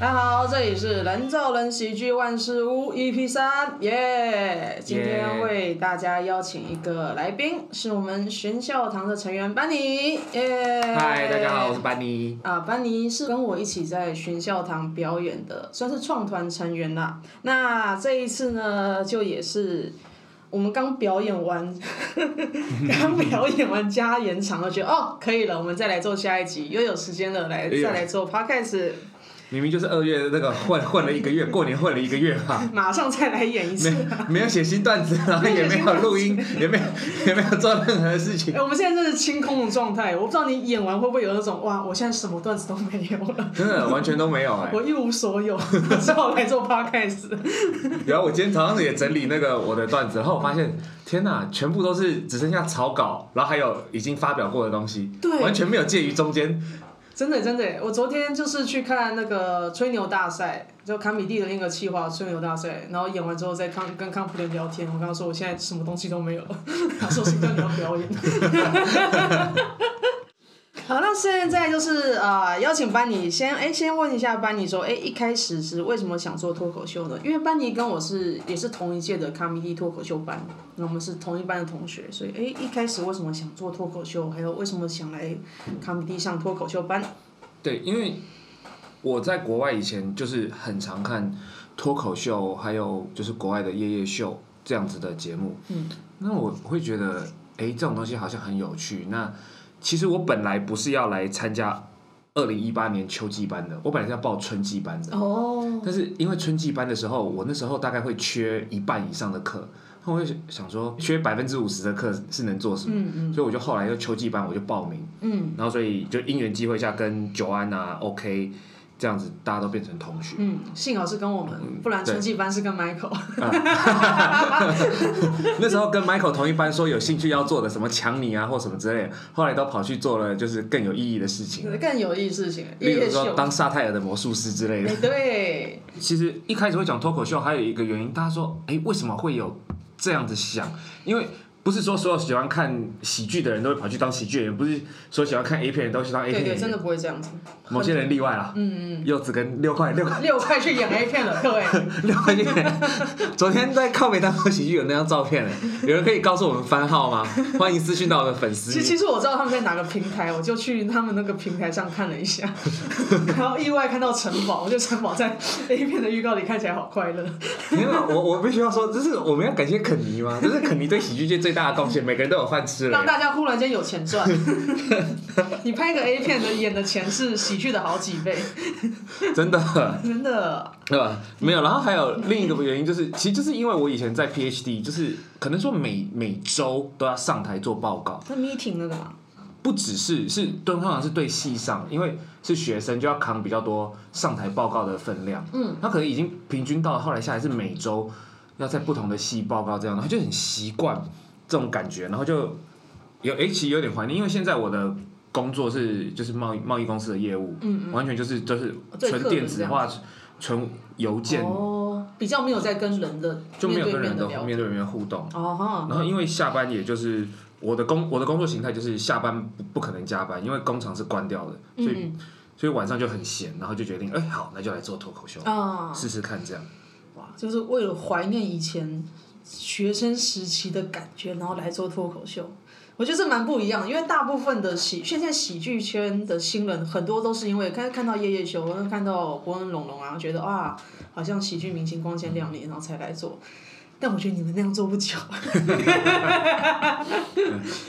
大家好，这里是人造人喜剧万事屋 EP 三，耶！今天为大家邀请一个来宾，是我们玄笑堂的成员班尼，耶！嗨，大家好，我是班尼。啊，班尼是跟我一起在玄笑堂表演的，算是创团成员啦。那这一次呢，就也是我们刚表演完，刚表演完加延长了，觉得哦可以了，我们再来做下一集，又有时间了，来再来做 Podcast。明明就是二月那个混混了一个月，过年混了一个月嘛，马上再来演一次。没 没有写新段子，然后也没有录音，也没有也没有做任何事情。哎、欸，我们现在真是清空的状态，我不知道你演完会不会有那种哇，我现在什么段子都没有了。真的完全都没有哎、欸，我一无所有，只好来做 podcast。然后我今天早上也整理那个我的段子，然后我发现天哪，全部都是只剩下草稿，然后还有已经发表过的东西，对，完全没有介于中间。真的真的，我昨天就是去看那个吹牛大赛，就卡米蒂的那个企划吹牛大赛，然后演完之后在康跟康普莲聊天，我跟他说我现在什么东西都没有，他说什么叫你要表演。好，那现在就是啊、呃，邀请班尼先，哎，先问一下班尼说，哎，一开始是为什么想做脱口秀呢？因为班尼跟我是也是同一届的 comedy 脱口秀班，那我们是同一班的同学，所以哎，一开始为什么想做脱口秀？还有为什么想来 comedy 上脱口秀班？对，因为我在国外以前就是很常看脱口秀，还有就是国外的夜夜秀这样子的节目，嗯，那我会觉得，哎，这种东西好像很有趣，那。其实我本来不是要来参加二零一八年秋季班的，我本来是要报春季班的。哦。但是因为春季班的时候，我那时候大概会缺一半以上的课，我就想说缺百分之五十的课是能做什么？嗯嗯。所以我就后来又秋季班我就报名。嗯。然后所以就因缘机会下跟九安啊，OK。这样子大家都变成同学。嗯，幸好是跟我们，不然春季班是跟 Michael。那时候跟 Michael 同一班，说有兴趣要做的什么强尼啊或什么之类的，后来都跑去做了就是更有意义的事情。更有意义事情，例如说当沙泰尔的魔术师之类的。对。其实一开始会讲脱口秀，还有一个原因，大家说，哎，为什么会有这样子想？因为。不是说所有喜欢看喜剧的人都会跑去当喜剧演员，不是说喜欢看 A 片的人都去当 A 片演员。对对，真的不会这样子。某些人例外啦。嗯嗯。柚子跟六块六块。六块去演 A 片了，各位。六块去演。昨天在靠北当过喜剧有那张照片，有人可以告诉我们番号吗？欢迎私讯到我的粉丝。其实其实我知道他们在哪个平台，我就去他们那个平台上看了一下，然后意外看到城堡，我觉得城堡在 A 片的预告里看起来好快乐。没有，我我必须要说，就是我们要感谢肯尼吗？就是肯尼对喜剧界最大的贡献，每个人都有饭吃了。让大家忽然间有钱赚。你拍个 A 片的演的钱是喜剧的好几倍。真的。真的。对吧？没有，然后还有另一个原因，就是其实就是因为我以前在 PhD，就是可能说每每周都要上台做报告。那 meeting 那个吗？不只是是，通常是对系上，因为是学生就要扛比较多上台报告的分量。嗯。他可能已经平均到了后来下来是每周要在不同的系报告这样，他就很习惯。这种感觉，然后就有诶，其实有点怀念，因为现在我的工作是就是贸易贸易公司的业务，嗯嗯，完全就是就是纯电子化、纯邮件，哦，比较没有在跟人的就没有跟人的面对面互动，哦，然后因为下班也就是我的工我的工作形态就是下班不不可能加班，因为工厂是关掉的，所以所以晚上就很闲，然后就决定哎好，那就来做脱口秀，哦，试试看这样，哇，就是为了怀念以前。学生时期的感觉，然后来做脱口秀，我觉得这蛮不一样。因为大部分的喜现在喜剧圈的新人很多都是因为看看到夜夜秀，看到伯恩龙龙啊，觉得啊，好像喜剧明星光鲜亮丽，然后才来做。但我觉得你们那样做不久，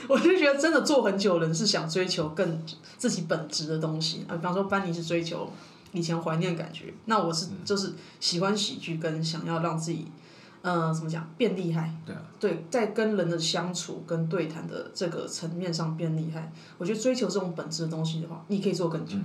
我就觉得真的做很久人是想追求更自己本职的东西啊。比方说班尼是追求以前怀念感觉，那我是就是喜欢喜剧跟想要让自己。呃，怎么讲？变厉害。对啊。对，在跟人的相处跟对谈的这个层面上变厉害。我觉得追求这种本质的东西的话，你可以做更久。嗯、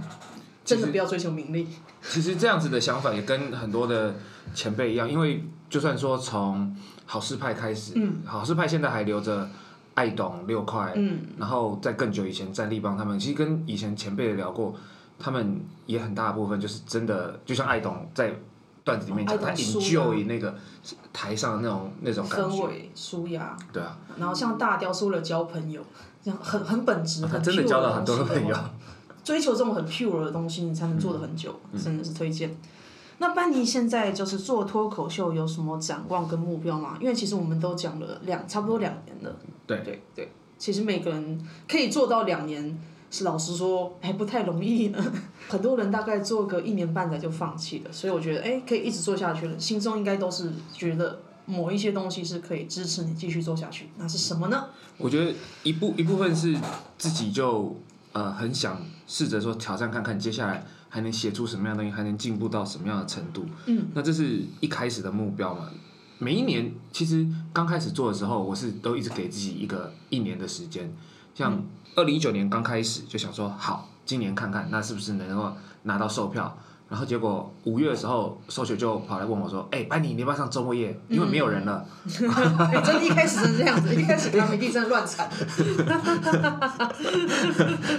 真的不要追求名利。其实这样子的想法也跟很多的前辈一样，因为就算说从好事派开始，嗯，好事派现在还留着爱董六块，嗯，然后在更久以前战力帮他们，其实跟以前前辈聊过，他们也很大部分就是真的，就像爱董在。段子里面讲，他 enjoy 那个台上的那种那种感觉，氛围舒压。对啊。然后像大雕说了交朋友，很很本质。他真的交到很多的朋友。追求这种很 pure 的东西，你才能做的很久，嗯、真的是推荐。那班尼现在就是做脱口秀有什么展望跟目标吗？因为其实我们都讲了两差不多两年了。对对对，其实每个人可以做到两年，是老实说还不太容易呢。很多人大概做个一年半载就放弃了，所以我觉得哎，可以一直做下去了，心中应该都是觉得某一些东西是可以支持你继续做下去。那是什么呢？我觉得一部一部分是自己就呃很想试着说挑战看看接下来。还能写出什么样的东西，还能进步到什么样的程度？嗯，那这是一开始的目标嘛。每一年其实刚开始做的时候，我是都一直给自己一个一年的时间。像二零一九年刚开始就想说，好，今年看看那是不是能够拿到售票。然后结果五月的时候，Social 就跑来问我说：“哎、欸，班尼，你要不要上周末夜？因为没有人了。嗯”真的，一开始真的这样子，一开始他们一定真的乱产。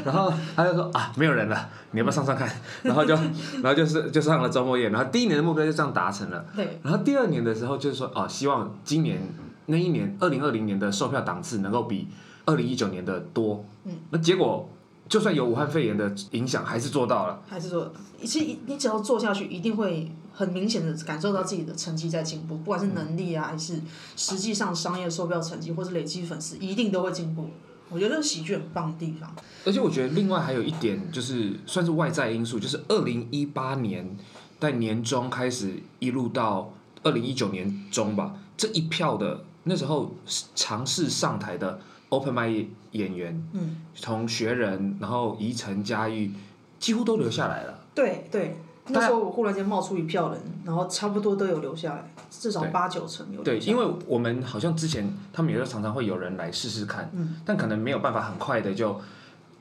然后他就说：“啊，没有人了，你要不要上上看？”然后就，然后就是就上了周末夜。然后第一年的目标就这样达成了。对。然后第二年的时候就是说：“哦，希望今年那一年二零二零年的售票档次能够比二零一九年的多。”嗯。那结果。就算有武汉肺炎的影响，还是做到了。还是做，其实你只要做下去，一定会很明显的感受到自己的成绩在进步，不管是能力啊，还是实际上商业售票成绩，或是累积粉丝，一定都会进步。我觉得这是喜剧很棒的地方。而且我觉得另外还有一点，就是算是外在因素，就是二零一八年在年中开始，一路到二零一九年中吧，这一票的那时候尝试上台的。Open mic 演员，嗯，从学人，然后宜城嘉义，几乎都留下来了。对对，那时候我忽然间冒出一票人，然后差不多都有留下来，至少八九成有留下来。对，因为我们好像之前他们也是常常会有人来试试看，嗯，但可能没有办法很快的就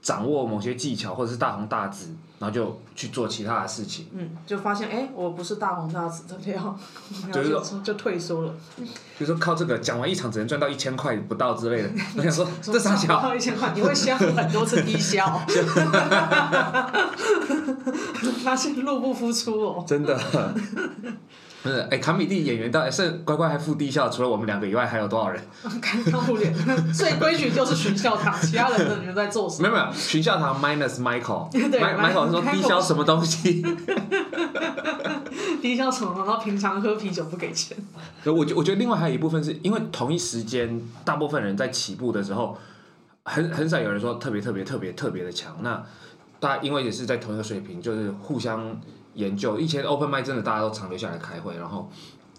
掌握某些技巧或者是大红大紫。然后就去做其他的事情，嗯，就发现哎，我不是大红大紫的料，就是说就退缩了。就是说靠这个讲完一场只能赚到一千块不到之类的，我想说这啥小？一千块你会先很多次低消，发现入不敷出哦。真的。不是，哎，卡米蒂演员到底是乖乖还付低消？除了我们两个以外，还有多少人？看看不脸，最规矩就是巡校堂，其他人的你们在做什么？没有没有，巡校堂 minus Michael，对，Michael 说低消什么东西？低消什么？然后平常喝啤酒不给钱。我觉我觉得另外还有一部分是因为同一时间，大部分人在起步的时候，很很少有人说特别特别特别特别的强。那大家因为也是在同一个水平，就是互相。研究以前 open mic 真的大家都常留下来开会，然后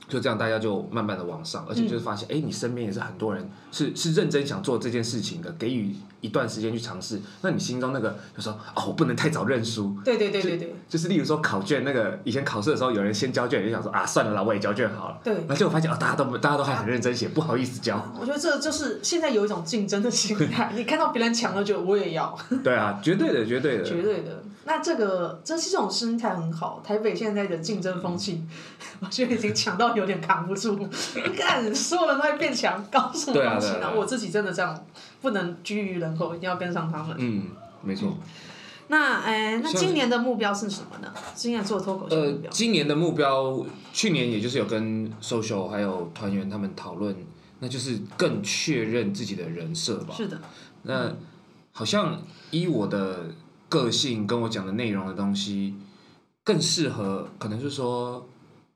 就这样大家就慢慢的往上，而且就是发现，哎、嗯，你身边也是很多人是是认真想做这件事情的，给予一段时间去尝试，那你心中那个就说，哦，我不能太早认输。对对对对对。就，就是例如说考卷那个以前考试的时候，有人先交卷，就想说啊，算了啦，我也交卷好了。对。然后结果发现哦，大家都大家都还很认真写，啊、不好意思交。我觉得这就是现在有一种竞争的心态，你看到别人强了，就我也要。对啊，绝对的，绝对的。绝对的。那这个这是这种心态很好。台北现在的竞争风气，我觉得已经强到有点扛不住。你看，所有人都在变强，搞什么东西呢？我自己真的这样，不能居于人后，一定要跟上他们。嗯，没错。那哎，那今年的目标是什么呢？今年做脱口秀目标。呃，今年的目标，去年也就是有跟 social 还有团员他们讨论，那就是更确认自己的人设吧。是的。那好像依我的。个性跟我讲的内容的东西更适合，可能是说，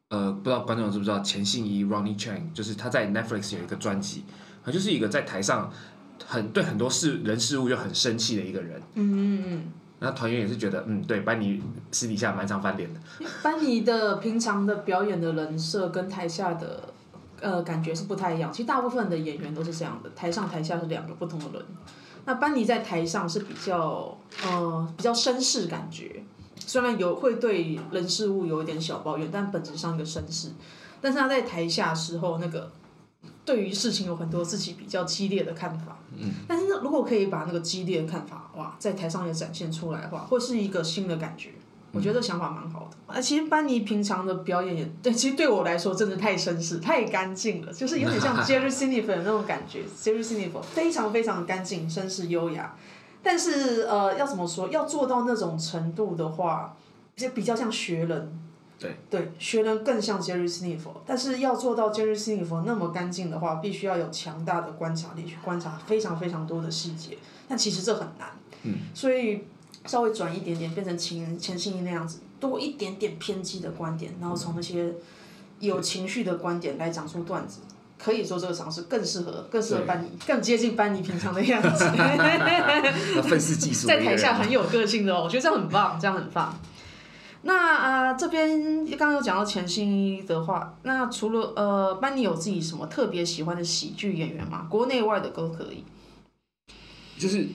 呃，不知道观众知不知道钱信一 （Ronnie Chieng，就是他在 Netflix 有一个专辑，他就是一个在台上很对很多事人事物就很生气的一个人。嗯嗯嗯。那团员也是觉得，嗯，对，班尼私底下蛮常翻脸的。班尼的平常的表演的人设跟台下的呃感觉是不太一样，其实大部分的演员都是这样的，台上台下是两个不同的人。那班尼在台上是比较呃比较绅士感觉，虽然有会对人事物有一点小抱怨，但本质上一个绅士。但是他在台下时候那个对于事情有很多自己比较激烈的看法。嗯。但是如果可以把那个激烈的看法哇在台上也展现出来的话，会是一个新的感觉。我觉得这想法蛮好的，啊，其实班尼平常的表演也对，其实对我来说真的太绅士、太干净了，就是有点像 Jerry Seinfeld 那种感觉。Jerry Seinfeld 非常非常干净、绅士、优雅，但是呃，要怎么说？要做到那种程度的话，就比较像学人。对。对，学人更像 Jerry Seinfeld，但是要做到 Jerry Seinfeld 那么干净的话，必须要有强大的观察力去观察非常非常多的细节，但其实这很难。嗯。所以。稍微转一点点，变成钱钱信义那样子，多一点点偏激的观点，然后从那些有情绪的观点来讲出段子，可以说这个尝试更适合，更适合班尼，更接近班尼平常的样子。愤世嫉俗，在台下很有个性的哦，我觉得这样很棒，这样很棒。那啊、呃，这边刚刚有讲到钱信一的话，那除了呃，班尼有自己什么特别喜欢的喜剧演员吗？国内外的都可以。就是，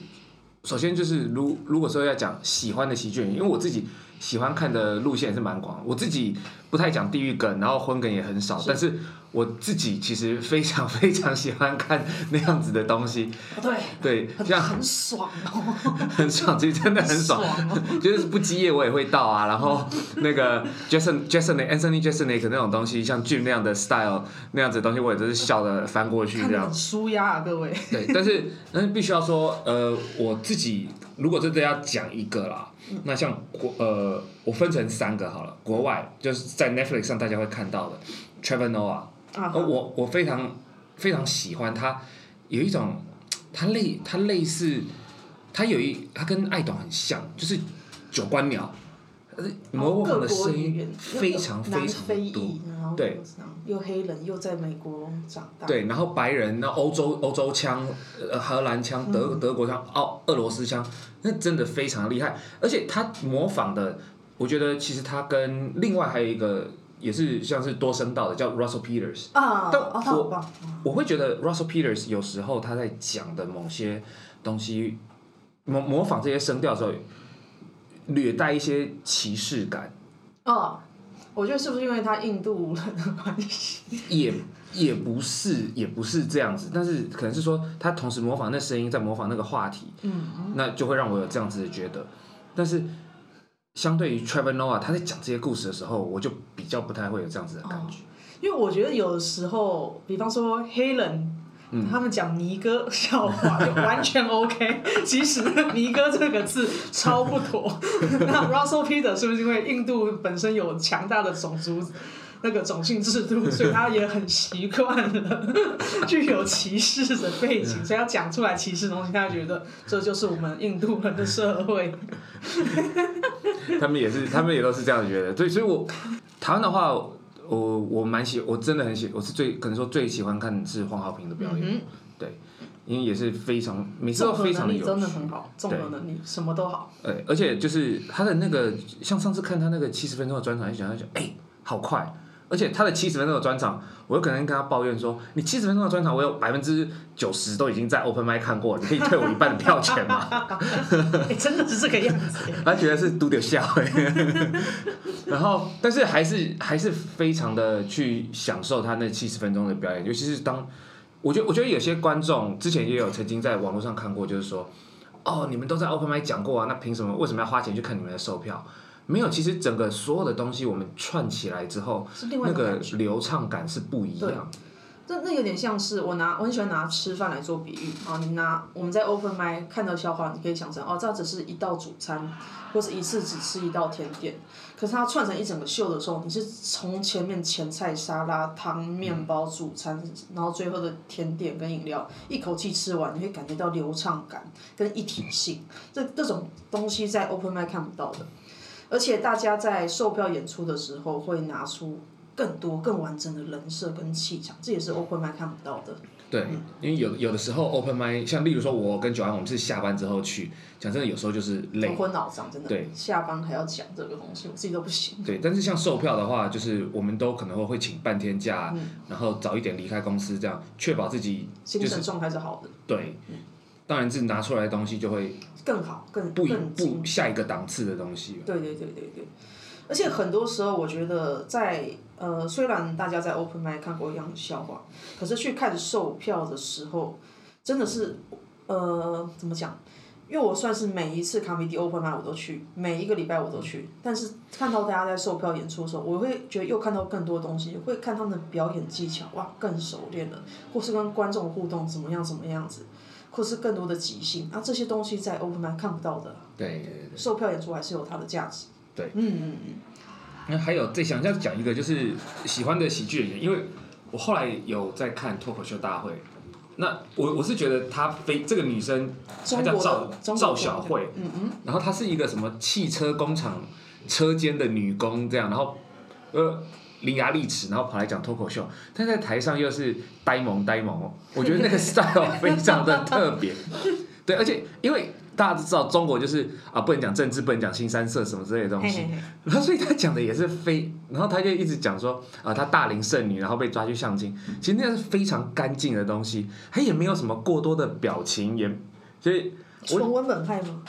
首先就是如如果说要讲喜欢的喜剧演员，因为我自己喜欢看的路线是蛮广，我自己不太讲地域梗，然后婚梗也很少，是。但是。我自己其实非常非常喜欢看那样子的东西，对对，这样很爽哦，很爽，其实真的很爽，就是不积业我也会到啊，然后 那个 Jason Jason Anthony Jeselnik 那种东西，像 Jim 那样的 style 那样子的东西，我也都是笑的翻过去这样，很舒压啊，各位。对，但是但是必须要说，呃，我自己如果真的要讲一个啦，那像国呃，我分成三个好了，国外就是在 Netflix 上大家会看到的 Trevor Noah。而我我非常非常喜欢他，有一种他类他类似，他有一他跟爱董很像，就是九官鸟，模仿的声音非常非常多，对，又黑人又在美国长大，对，然后白人那欧洲欧洲腔，呃荷兰腔德德国腔奥俄罗斯腔，那真的非常厉害，而且他模仿的，我觉得其实他跟另外还有一个。也是像是多声道的，叫 Russell Peters。啊，但我我会觉得 Russell Peters 有时候他在讲的某些东西，模模仿这些声调的时候，略带一些歧视感。哦，我觉得是不是因为他印度人的关系？也也不是，也不是这样子，但是可能是说他同时模仿那声音，在模仿那个话题，嗯，那就会让我有这样子的觉得，但是。相对于 Trevor Noah，他在讲这些故事的时候，我就比较不太会有这样子的感觉。哦、因为我觉得有的时候，比方说黑人，嗯、他们讲尼哥 笑话就完全 OK，其实尼哥这个字超不妥。那 Russell Peters 是不是因为印度本身有强大的种族？那个种姓制度，所以他也很习惯了具有歧视的背景，所以要讲出来歧视的东西，他觉得这就是我们印度人的社会。他们也是，他们也都是这样觉得。对，所以我台湾的话，我我蛮喜，我真的很喜，我是最可能说最喜欢看是黄浩平的表演，嗯、对，因为也是非常每次都非常的有趣，真的很好，综合能力对什么都好。对，而且就是他的那个，像上次看他那个七十分钟的专场，一讲他讲，哎，好快。而且他的七十分钟的专场，我有可能跟他抱怨说：“你七十分钟的专场，我有百分之九十都已经在 Open Mic 看过，你可以退我一半的票钱吗？”欸、真的是这个样子。他觉得是嘟点笑哎。然后，但是还是还是非常的去享受他那七十分钟的表演，尤其是当我觉得我觉得有些观众之前也有曾经在网络上看过，就是说：“哦，你们都在 Open Mic 讲过啊，那凭什么为什么要花钱去看你们的售票？”没有，其实整个所有的东西我们串起来之后，那个流畅感是不一样。那那有点像是我拿我很喜欢拿吃饭来做比喻啊，你拿我们在 Open Mic 看到笑话，你可以想成哦，这只是一道主餐，或是一次只吃一道甜点。可是它串成一整个秀的时候，你是从前面前菜、沙拉、汤、面包、主餐，然后最后的甜点跟饮料，一口气吃完，你会感觉到流畅感跟一体性。这这种东西在 Open Mic 看不到的。而且大家在售票演出的时候会拿出更多、更完整的人设跟气场，这也是 Open Mic 看不到的。对，嗯、因为有有的时候 Open Mic，像例如说我跟 Joanne，我们是下班之后去，讲真的，有时候就是累，头昏脑胀，真的。对，下班还要讲这个东西，我自己都不行。对，但是像售票的话，就是我们都可能会会请半天假，嗯、然后早一点离开公司，这样确保自己、就是、精神状态是好的。对。嗯当然，自己拿出来的东西就会更好、更不更不下一个档次的东西。对对对对对，而且很多时候，我觉得在呃，虽然大家在 Open Mic 看过一样的笑话，可是去看售票的时候，真的是呃，怎么讲？因为我算是每一次 Comedy Open Mic 我都去，每一个礼拜我都去，但是看到大家在售票演出的时候，我会觉得又看到更多东西，会看他们的表演技巧，哇，更熟练了，或是跟观众互动怎么样怎么样子。或是更多的即兴，啊，这些东西在 Open Mic 看不到的。对对对。售票演出还是有它的价值。对。嗯嗯嗯。那还有再想要讲一个，就是喜欢的喜剧演员，因为我后来有在看脱口秀大会，那我我是觉得她非这个女生，她叫赵赵小慧，嗯嗯，然后她是一个什么汽车工厂车间的女工这样，然后呃伶牙俐齿，然后跑来讲脱口秀，但在台上又是呆萌呆萌，我觉得那个 style 非常的特别，对，而且因为。大家都知道中国就是啊，不能讲政治，不能讲新三色什么之类的东西。嘿嘿嘿，然后所以他讲的也是非，然后他就一直讲说啊，他大龄剩女，然后被抓去相亲。其实那是非常干净的东西，他也没有什么过多的表情，也所以纯文本派吗？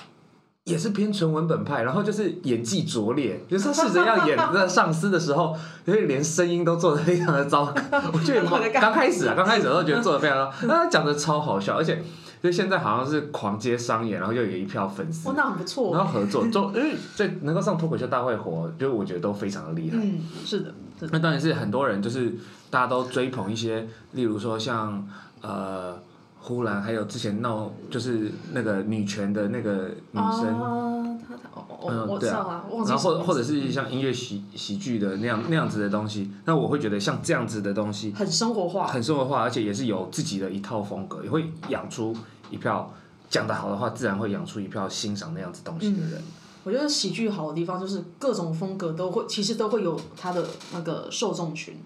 也是偏纯文本派，然后就是演技拙劣，就是他试着要演那上司的时候，因为连声音都做的非常的糟糕。我觉得刚开始啊，刚开始的时候觉得做的非常糟，但他讲的超好笑，而且。所以现在好像是狂接商演，然后又有一票粉丝，哦，那很不错。然后合作，就因为这能够上脱口秀大会火，就我觉得都非常的厉害。嗯，是的，是的。那当然是很多人就是大家都追捧一些，例如说像呃。呼兰还有之前闹就是那个女权的那个女生，啊，她她哦哦，我知道啊，然后或或者是像音乐喜喜剧的那样那样子的东西，那我会觉得像这样子的东西很生活化，很生活化，而且也是有自己的一套风格，也会养出一票讲得好的话，自然会养出一票欣赏那样子东西的人。嗯，我觉得喜剧好的地方就是各种风格都会，其实都会有它的那个受众群，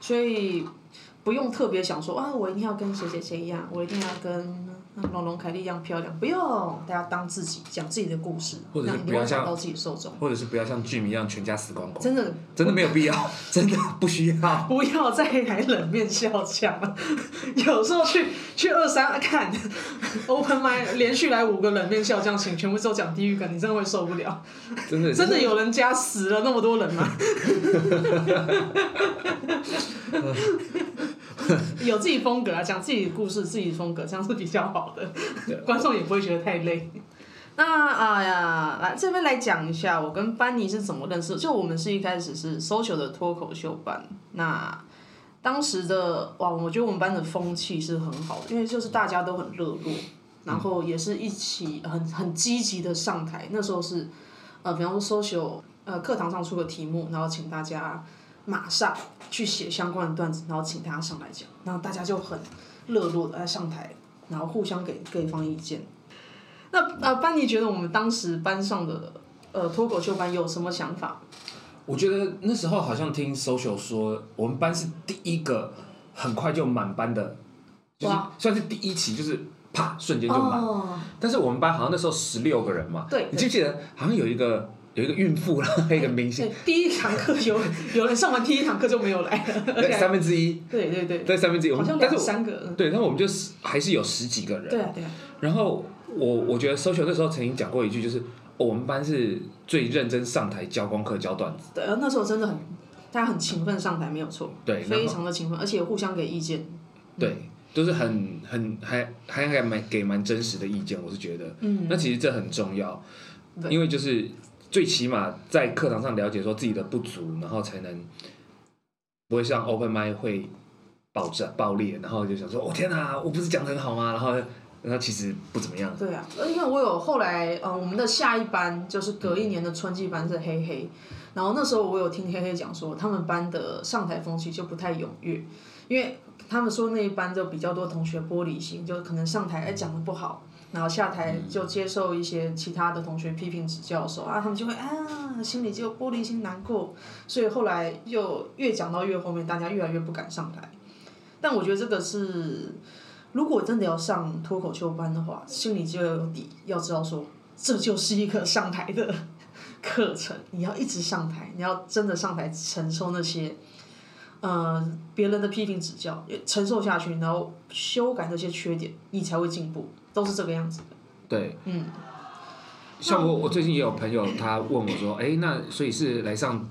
所以。不用特别想说啊，我一定要跟谁谁谁一样，我一定要跟龙龙凯莉一样漂亮。不用，大家当自己讲自己的故事，或者是不要像到自己受众，或者是不要像剧迷一样全家死光光。真的，真的没有必要，真的不需要。不要再来冷面笑匠了。有时候去去二三看 open mic 连续来五个冷面笑匠，请全部都讲地狱梗，你真的会受不了。真的，真的有人家死了那么多人吗？有自己风格啊，讲自己的故事，自己的风格，这样是比较好的，观众也不会觉得太累。那哎呀，来这边来讲一下，我跟班尼是怎么认识？就我们是一开始是 social 的脱口秀班，那当时的哇，我觉得我们班的风气是很好的，因为就是大家都很热络，然后也是一起很很积极的上台。那时候是呃，比方说 social 呃课堂上出个题目，然后请大家。马上去写相关的段子，然后请他上来讲，然后大家就很热络的在上台，然后互相给对方意见。那呃，班尼觉得我们当时班上的呃脱口秀班有什么想法？我觉得那时候好像听 social 说，我们班是第一个很快就满班的，就是算是第一期，就是啪瞬间就满。哦。但是我们班好像那时候十六个人嘛，对，你记不记得好像有一个。有一个孕妇，然后还有一个明星。第一堂课有有人上完第一堂课就没有来了。对，三分之一。对对对。对三分之一，好像两三个。对，然后我们就还是有十几个人。对啊对啊。然后我我觉得 social 那时候曾经讲过一句，就是我们班是最认真上台教功课、教段子。对，那时候真的很，大家很勤奋上台，没有错。对。非常的勤奋，而且互相给意见。对，都是很很还还还蛮给蛮真实的意见，我是觉得。嗯。那其实这很重要，因为就是。最起码在课堂上了解说自己的不足，然后才能不会像 open mic 会爆炸爆裂，然后就想说：“我、哦、天哪，我不是讲的很好吗？”然后，然后其实不怎么样。对啊，因为我有后来，嗯，我们的下一班就是隔一年的春季班是黑黑，然后那时候我有听黑黑讲说，他们班的上台风气就不太踊跃，因为他们说那一班就比较多同学玻璃心，就可能上台哎讲的不好。然后下台就接受一些其他的同学批评指教的时候啊，他们就会啊，心里就玻璃心难过，所以后来又越讲到越后面，大家越来越不敢上台。但我觉得这个是，如果真的要上脱口秀班的话，心里就要有底，要知道说这就是一个上台的 课程，你要一直上台，你要真的上台承受那些，呃，别人的批评指教，承受下去，然后修改那些缺点，你才会进步。都是这个样子的。对。嗯。像我，我最近也有朋友，他问我说：“ 哎，那所以是来上，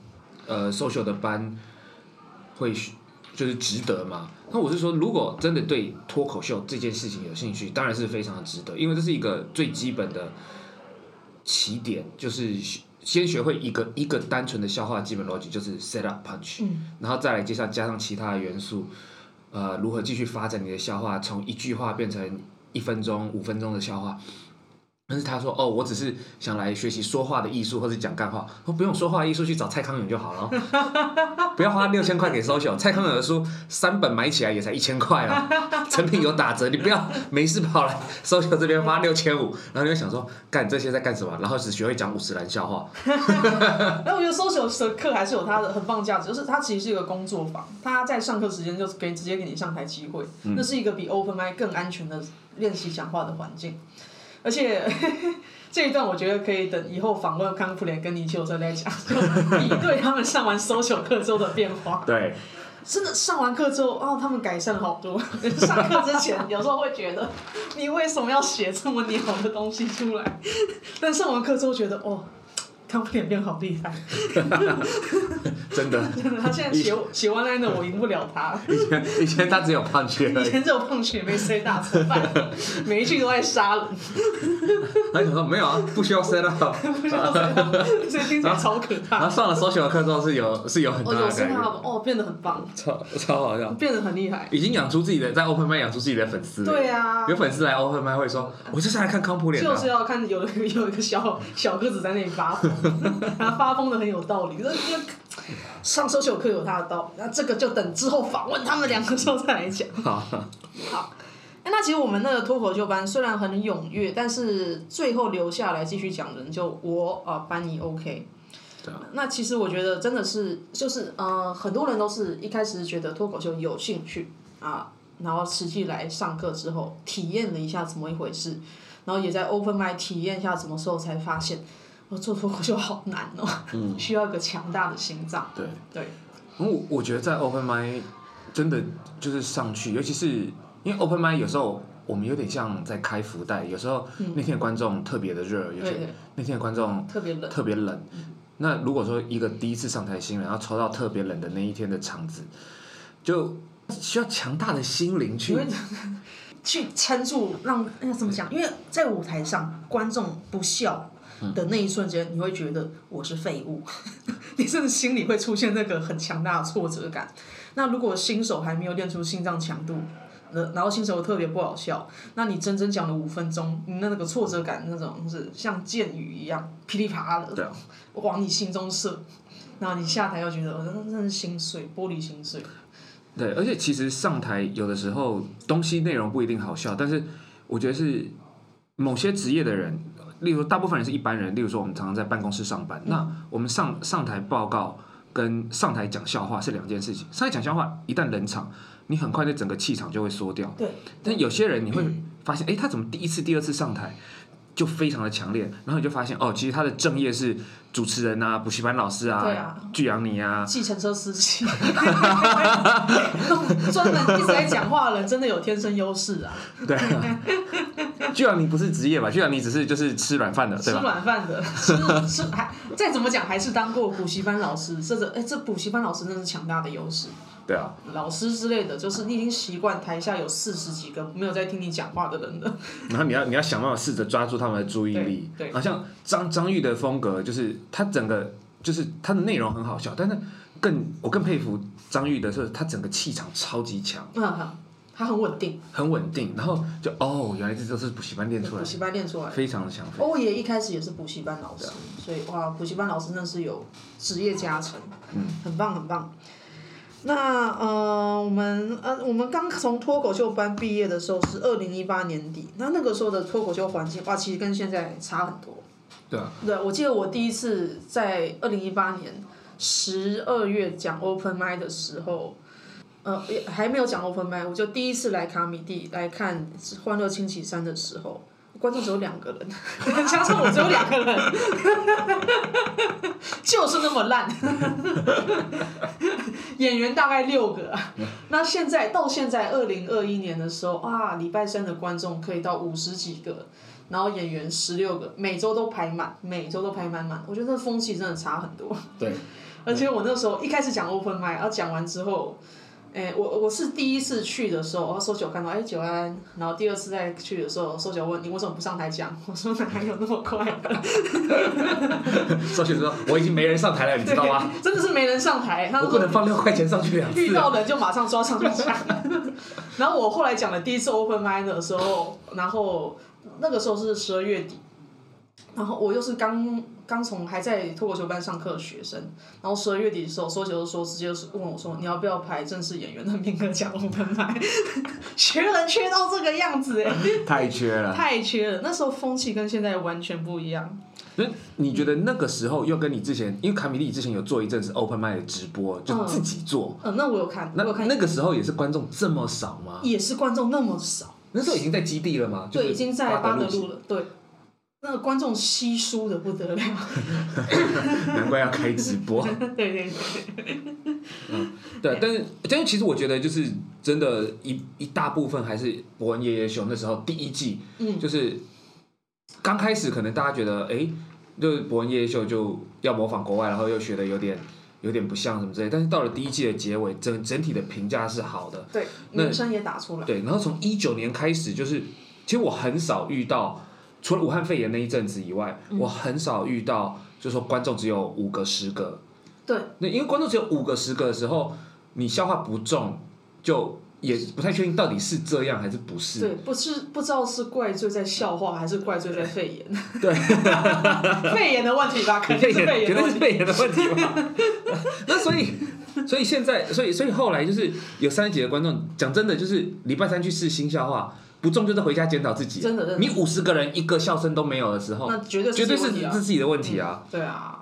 呃，social 的班，会就是值得吗？”那我是说，如果真的对脱口秀这件事情有兴趣，当然是非常的值得，因为这是一个最基本的起点，就是先学会一个一个单纯的笑话基本逻辑，就是 set up punch，嗯，然后再来接下加上其他的元素，呃，如何继续发展你的笑话，从一句话变成。一分钟、五分钟的笑话，但是他说哦，我只是想来学习说话的艺术，或者讲干话。我不用说话艺术，去找蔡康永就好了。不要花六千块给 social，蔡康永的书三本买起来也才一千块啊，成品有打折。你不要没事跑来 social 这边花六千五，然后你就想说干这些在干什么？然后只学会讲五十岚笑话。那我觉得 social 的课还是有它的很棒价值，就是它其实是一个工作坊，他在上课时间就给直接给你上台机会，那、嗯、是一个比 open mic 更安全的练习讲话的环境。而且呵 呵这一段我觉得可以等以后访问康普莲跟泥鳅再来讲，比对他们上完 social 课之后的变化。对，真的上完课之后，哦，他们改善好多。上课之前有时候会觉得，你为什么要写这么鸟的东西出来？但上完课之后觉得，哦。康普莲变好厉害，真的。真的，他现在写写完来呢，我赢不了他。以前以前他只有胖缺，以前只有胖缺，没 set up 吃饭，每一句都在杀人。他想说没有啊，不需要 set up，不需要所以听起来超可怕。然后上了 social 课之后是有是有很大的改变。哦，变得很棒，超超好笑，变得很厉害。已经养出自己的，在 open mic 养出自己的粉丝。对啊。有粉丝来 open mic 会说，我就是来看康普脸。就是要看有有一个小小个子在那里发疯。他发疯的很有道理，上 social 课有他的道理，那这个就等之后访问他们两个时候再来讲。好，好，那其实我们那个脱口秀班虽然很踊跃，但是最后留下来继续讲的人就我啊，班尼 OK。那其实我觉得真的是，就是呃，很多人都是一开始觉得脱口秀有兴趣啊，然后实际来上课之后体验了一下怎么一回事，然后也在 open mic 体验一下什么时候才发现。做脱口秀好难哦，嗯、需要一个强大的心脏。对对，我我觉得在 open mic 真的就是上去，尤其是因为 open mic 有时候我们有点像在开福袋，有时候那天的观众特别的热，有些那天的观众特别冷，特别冷。那如果说一个第一次上台新人，然后抽到特别冷的那一天的场子，就需要强大的心灵去去撑住，让那怎么讲？因为在舞台上观众不笑。的那一瞬间，你会觉得我是废物，你甚至心里会出现那个很强大的挫折感。那如果新手还没有练出心脏强度，然后新手又特别不好笑，那你整整讲了五分钟，你那个挫折感那种是像箭雨一样噼里啪啦的往你心中射，然后你下台又觉得真的是心碎，玻璃心碎。对，而且其实上台有的时候东西内容不一定好笑，但是我觉得是某些职业的人。例如，大部分人是一般人。例如说，我们常常在办公室上班，嗯、那我们上上台报告跟上台讲笑话是两件事情。上台讲笑话，一旦冷场，你很快的整个气场就会缩掉。对。但有些人你会发现，哎、嗯，他怎么第一次、第二次上台就非常的强烈？然后你就发现，哦，其实他的正业是主持人啊，补习班老师啊，巨阳你啊，计程车司机，专门一直在讲话的人，真的有天生优势啊。对啊。居然你不是职业吧？居然你只是就是吃软饭的，对吧？吃软饭的，吃吃还再怎么讲还是当过补习班老师，这这哎这补习班老师真是强大的优势。对啊，老师之类的，就是你已经习惯台下有四十几个没有在听你讲话的人了。然后你要你要想办法试着抓住他们的注意力。对。好像张张玉的风格就是他整个就是他的内容很好笑，但是更我更佩服张玉的是他整个气场超级强。嗯哼。他很稳定，很稳定，然后就哦，原来这都是补习班练出来的，补习班练出来的，非常的强。欧爷一开始也是补习班老师，所以哇，补习班老师那是有职业加成，嗯，很棒很棒。那呃，我们呃，我们刚从脱口秀班毕业的时候是二零一八年底，那那个时候的脱口秀环境哇，其实跟现在差很多。对啊。对，我记得我第一次在二零一八年十二月讲 open mic 的时候。呃，也还没有讲 open mic，我就第一次来卡米蒂来看《欢乐星期三》的时候，观众只有两个人，加上我只有两个人，就是那么烂，演员大概六个。那现在到现在二零二一年的时候啊，礼拜三的观众可以到五十几个，然后演员十六个，每周都排满，每周都排满满。我觉得那风气真的差很多。对。而且我那时候一开始讲 open mic，然后讲完之后。哎、欸，我我是第一次去的时候，然后搜九看到，哎、欸，九安，然后第二次再去的时候，搜九问你为什么不上台讲？我说哪有那么快的？搜九说我已经没人上台了，你知道吗？真的是没人上台，他说我不能放六块钱上去两次。遇到人就马上抓上去讲。然后我后来讲了第一次 open mic 的时候，然后那个时候是十二月底，然后我又是刚刚从还在脱口秀班上课的学生，然后十二月底的时候，收球的时候直接问我说：“你要不要排正式演员的名额讲 open mic？” 缺人缺到这个样子哎，太缺了，太缺了。那时候风气跟现在完全不一样。那你觉得那个时候又跟你之前，因为卡米利之前有做一阵子 open mic 的直播，就自己做。嗯，嗯，那我有看，那我有看。那个时候也是观众这么少吗？也是观众那么少。那时候已经在基地了吗？对，已经在巴德路了。对。那个观众稀疏的不得了，难怪要开直播。对对对，嗯，对，但是但是其实我觉得就是真的一，一一大部分还是博恩夜夜秀那时候第一季，嗯，就是刚开始可能大家觉得，哎，就是博恩夜夜秀就要模仿国外，然后又学的有点有点不像什么之类，但是到了第一季的结尾，整整体的评价是好的，对，名声也打出来，对，然后从一九年开始，就是其实我很少遇到。除了武汉肺炎那一阵子以外，嗯、我很少遇到，就是说观众只有五个、十个。对。那因为观众只有五个、十个的时候，你消化不重，就也不太确定到底是这样还是不是。对，不是不知道是怪罪在笑话，还是怪罪在肺炎。对。肺炎的问题吧，肯定是肺炎。绝对是肺炎的问题吧。那所以，所以现在，所以所以后来就是有三十几个观众，讲真的，就是礼拜三去试新笑话。不中就是回家检讨自己。真的，真的。你五十个人一个笑声都没有的时候，那绝对是、啊、绝对是自己的问题啊。嗯、对啊，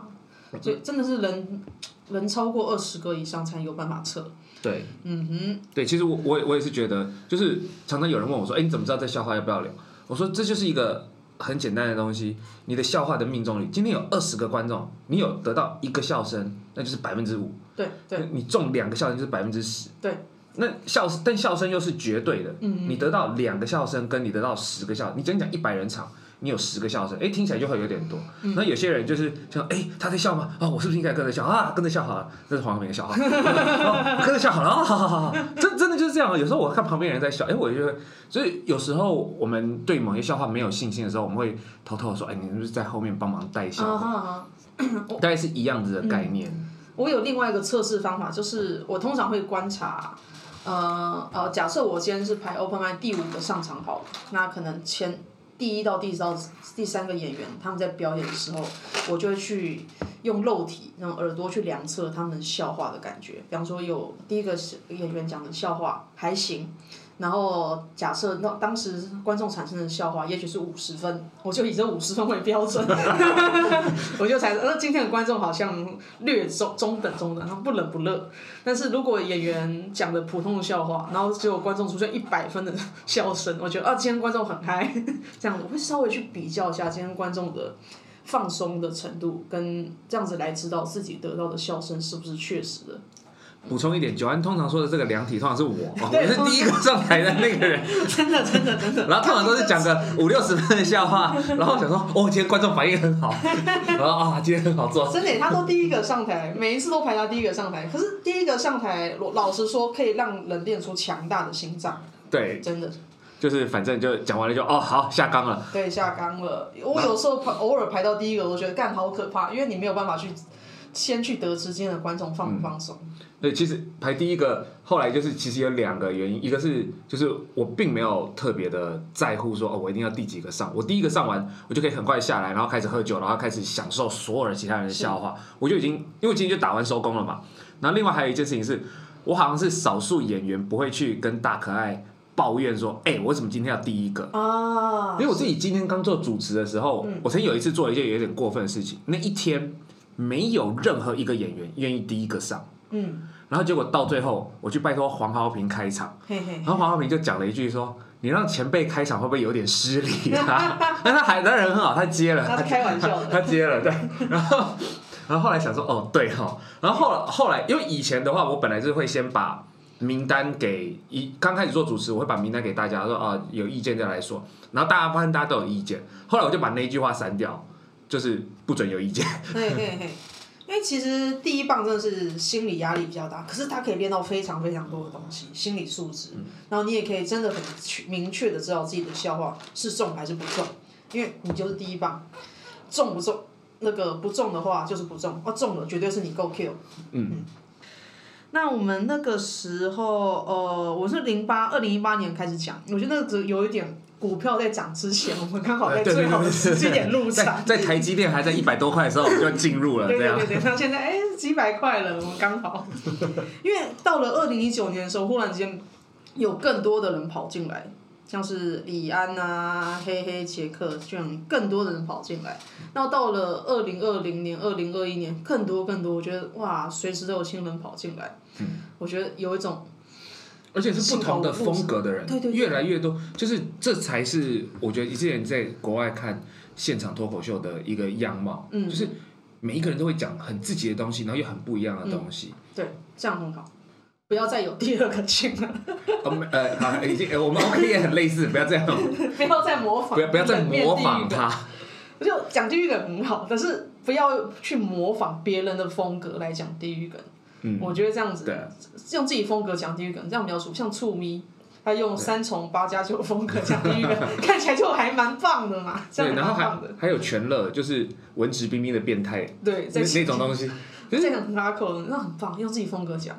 就真的是人人超过二十个以上才有办法测。对，嗯哼。对，其实我我我也是觉得，就是常常有人问我说：“哎，你怎么知道这笑话要不要聊？”我说：“这就是一个很简单的东西，你的笑话的命中率。今天有二十个观众，你有得到一个笑声，那就是百分之五。对对。你中两个笑声就是百分之十。对。那笑声，但笑声又是绝对的。嗯嗯，你得到两个笑声，跟你得到十个笑，你整讲一百人场，你有十个笑声，哎，听起来就会有点多。嗯、那有些人就是像，哎，他在笑吗？啊、哦，我是不是应该跟着笑啊？跟着笑好了，这是黄浩明的笑话。哦、跟着笑好了，哦，好好好好，真真的就是这样。有时候我看旁边人在笑，哎，我就会。所以有时候我们对某些笑话没有信心的时候，我们会偷偷的说，哎，你是不是在后面帮忙带笑？啊、大概是一样子的概念。嗯、我有另外一个测试方法，就是我通常会观察。呃呃，假设我今天是排 open mic 第五个上场好，那可能前第一到第到第三个演员他们在表演的时候，我就会去用肉体用耳朵去量测他们笑话的感觉。比方说有第一个演员讲的笑话还行。然后假设那当时观众产生的笑话，也许是五十分，我就以这五十分为标准，我就猜，呃，今天的观众好像略中中等中等，他不冷不热。但是如果演员讲的普通的笑话，然后结果观众出现一百分的 笑声，我觉得啊，今天观众很嗨，这样子我会稍微去比较一下今天观众的放松的程度，跟这样子来知道自己得到的笑声是不是确实的。补充一点，九安通常说的这个量体通常是我，我是第一个上台的那个人。真的真的真的。然后通常都是讲个五六十分的笑话，然后想说，哦，今天观众反应很好，然后啊，今天很好做。真的，他都第一个上台，每一次都排他第一个上台。可是第一个上台，老实说，可以让人练出强大的心脏。对，真的。就是反正就讲完了就哦好下岗了。对，下岗了。我有时候排偶尔排到第一个，我觉得干好可怕，因为你没有办法去先去得知今天的观众放不放松。嗯对，其实排第一个，后来就是其实有两个原因，一个是就是我并没有特别的在乎说哦，我一定要第几个上，我第一个上完，我就可以很快下来，然后开始喝酒，然后开始享受所有的其他人的笑话，我就已经因为今天就打完收工了嘛。然后另外还有一件事情是，我好像是少数演员不会去跟大可爱抱怨说，哎，我怎么今天要第一个啊？因为我自己今天刚做主持的时候，我曾经有一次做了一件有点过分的事情，那一天没有任何一个演员愿意第一个上。嗯，然后结果到最后，我去拜托黄豪平开场，嘿嘿嘿，然后黄豪平就讲了一句说：“你让前辈开场会不会有点失礼啊？” 但他还，他人很好，他接了，他是开玩笑的，他接了，对。然后，然后后来想说：“哦，对哈。”然后后来后来，因为以前的话，我本来是会先把名单给一刚开始做主持，我会把名单给大家说：“啊，有意见再来说。”然后大家发现大家都有意见，后来我就把那一句话删掉，就是不准有意见。嘿嘿嘿。因为其实第一棒真的是心理压力比较大，可是他可以练到非常非常多的东西，心理素质，然后你也可以真的很明确的知道自己的笑话是中还是不中，因为你就是第一棒，中不中，那个不中的话就是不中，啊中了绝对是你够 Q。嗯。那我们那个时候，呃，我是零八二零一八年开始讲，我觉得那个有一点股票在涨之前，我们刚好在 最好的时间点入场。在在台积电还在一百多块的时候，我们就进入了。对对对，像现在哎几百块了，我们刚好。因为到了二零一九年的时候，忽然间有更多的人跑进来。像是李安啊、黑黑杰克这样，更多的人跑进来。那到了二零二零年、二零二一年，更多更多，我觉得哇，随时都有新人跑进来。嗯。我觉得有一种，而且是不同的风格的人，对对对，越来越多，就是这才是我觉得一些人在国外看现场脱口秀的一个样貌。嗯。就是每一个人都会讲很自己的东西，然后又很不一样的东西。嗯、对，这样很好。不要再有第二个群了。呃，好，已经，我们 OK 也很类似，不要这样。不要再模仿。不要不要再模仿他。我就讲地狱梗很好，但是不要去模仿别人的风格来讲地狱梗。嗯。我觉得这样子，用自己风格讲地狱梗，这样描述像醋咪，他用三重八加九风格讲地狱梗，看起来就还蛮棒的嘛。对，然后还还有全乐，就是文质彬彬的变态。对，那那种东西。这个很拉口，那很棒，用自己风格讲。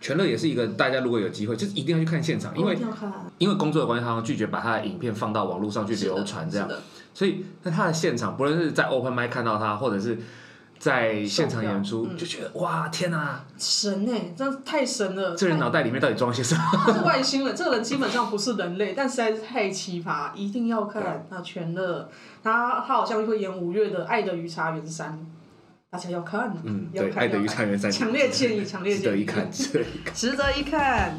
全乐也是一个，大家如果有机会，就是一定要去看现场，因为因为工作的关系，他拒绝把他的影片放到网络上去流传，这样，所以在他的现场，不论是在 open mic 看到他，或者是在现场演出，就觉得哇天哪，神哎，真的太神了！这人脑袋里面到底装些什么？他是外星人，这个人基本上不是人类，但实在是太奇葩，一定要看。那全乐，他他好像会演五月的《爱的鱼茶园三》。大家要看，嗯，对，《爱的鱼茶园三》，强烈建议，强烈建议，值得一看，值得一看。